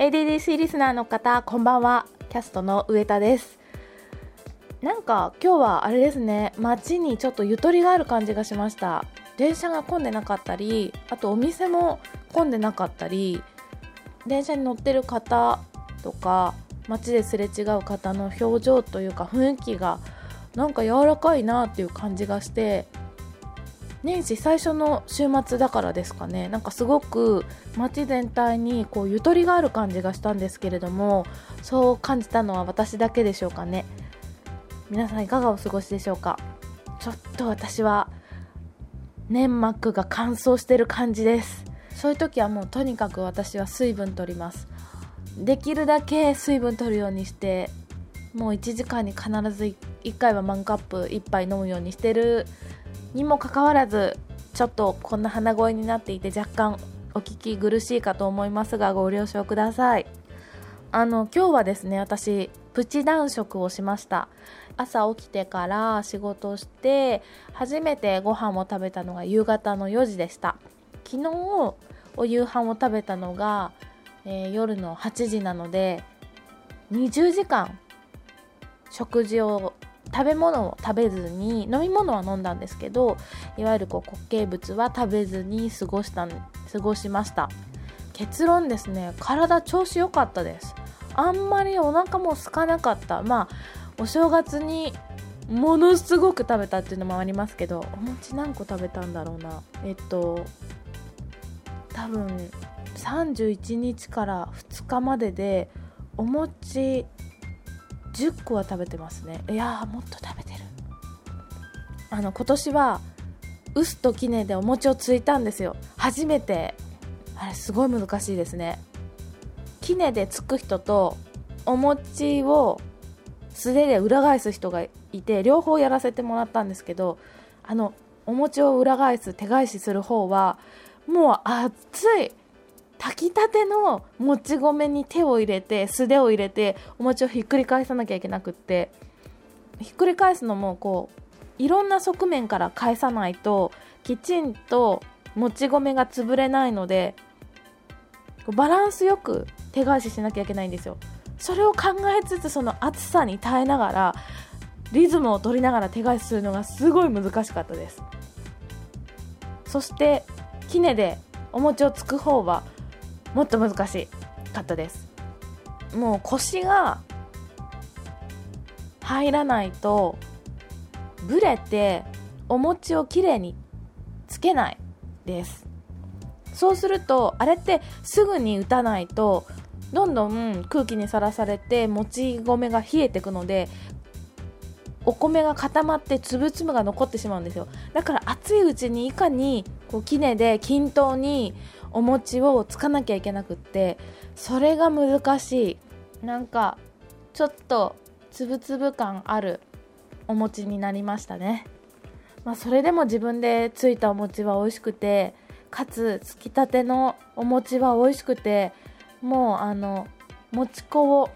ADDC リスナーの方こんばんは。キャストの上田です。なんか今日はあれですね。街にちょっとゆとりがある感じがしました。電車が混んでなかったりあとお店も混んでなかったり電車に乗ってる方とか街ですれ違う方の表情というか雰囲気がなんか柔らかいなっていう感じがして年始最初の週末だからですかね。なんかすごく街全体にこうゆとりがある感じがしたんですけれどもそう感じたのは私だけでしょうかね。皆さんいかがお過ごしでしょうか。ちょっと私は粘膜が乾燥してる感じです。そういう時はもうとにかく私は水分取ります。できるだけ水分取るようにしてもう1時間に必ず1回はマンカップ1杯飲むようにしてるにもかかわらずちょっとこんな鼻声になっていて若干お聞き苦しいかと思いますがご了承ください。あの今日はですね私プチ断食をしました。朝起きてから仕事して初めてご飯を食べたのが夕方の4時でした。昨日お夕飯を食べたのが、えー、夜の8時なので20時間食事を食べ物を食べずに飲み物は飲んだんですけどいわゆるこう固形物は食べずに過ごした過ごしました結論ですね。体調子良かったです。あんまりお腹も空かなかった。まあお正月にものすごく食べたっていうのもありますけどお餅何個食べたんだろうな。えっと多分31日から2日まででお餅10個は食べてますね。いやもっと食べてる。あの今年は臼と杵でお餅をついたんですよ。初めて。あれすごい難しいですね。杵でつく人とお餅を素手で裏返す人がいて両方やらせてもらったんですけどあのお餅を裏返す手返しする方はもう熱い炊きたてのもち米に手を入れて素手を入れてお餅をひっくり返さなきゃいけなくってひっくり返すのもこういろんな側面から返さないときちんともち米が潰れないのでバランスよく手返ししなきゃいけないんですよ。それを考えつつその暑さに耐えながらリズムを取りながら手返しするのがすごい難しかったです。そして杵でお餅をつく方はもっと難しかったです。もう腰が入らないとブレてお餅をきれいにつけないです。そうするとあれってすぐに打たないとどんどん空気にさらされてもち米が冷えていくのでお米が固まって粒々が残ってしまうんですよ。だから熱いうちにいかにこう杵で均等にお餅をつかなきゃいけなくってそれが難しい。なんかちょっとつぶつぶ感あるお餅になりましたね。まあ、それでも自分でついたお餅は美味しくてかつつきたてのお餅は美味しくてもうあのもち粉を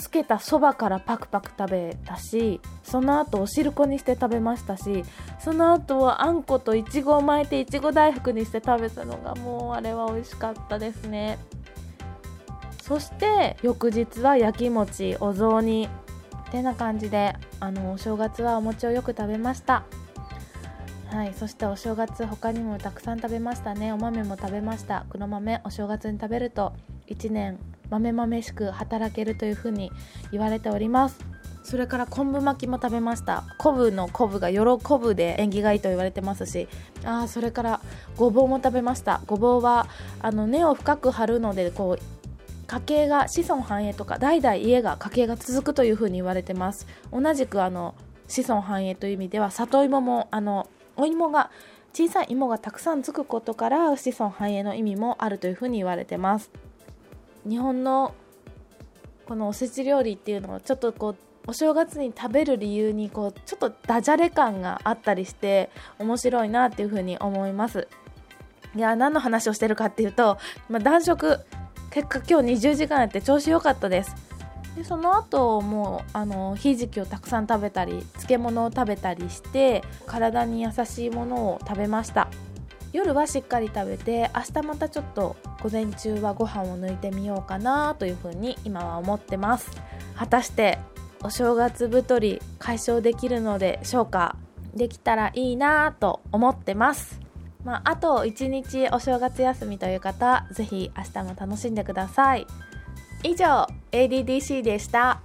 つけたそばからパクパク食べたしその後お汁粉にして食べましたしその後はあんこといちごを巻いていちご大福にして食べたのがもうあれは美味しかったですね。そして翌日は焼き餅お雑煮ってな感じであのお正月はお餅をよく食べました。はいそしてお正月他にもたくさん食べましたね。お豆も食べました。黒豆お正月に食べると1年豆豆しく働けるというふうに言われております。それから昆布巻きも食べました。昆布の昆布が喜ぶで縁起がいいと言われてますし。あそれからごぼうも食べました。ごぼうはあの根を深く張るのでこう家計が子孫繁栄とか代々家が家計が続くというふうに言われてます。同じくあの子孫繁栄という意味では里芋もあのお芋が小さい芋がたくさんつくことから子孫繁栄の意味もあるというふうに言われてます。日本のこのおせち料理っていうのはちょっとこうお正月に食べる理由にこうちょっとダジャレ感があったりして面白いなっていうふうに思いますいや何の話をしてるかっていうと、まあ、暖色結果今日20時間やって調子良かったです。でその後もうあのひじきをたくさん食べたり漬物を食べたりして体に優しいものを食べました。夜はしっかり食べて明日またちょっと午前中はご飯を抜いてみようかなというふうに今は思ってます。果たしてお正月太り解消できるのでしょうか？できたらいいなと思ってます。まあ、あと1日お正月休みという方ぜひ明日も楽しんでください。以上 ADDC でした。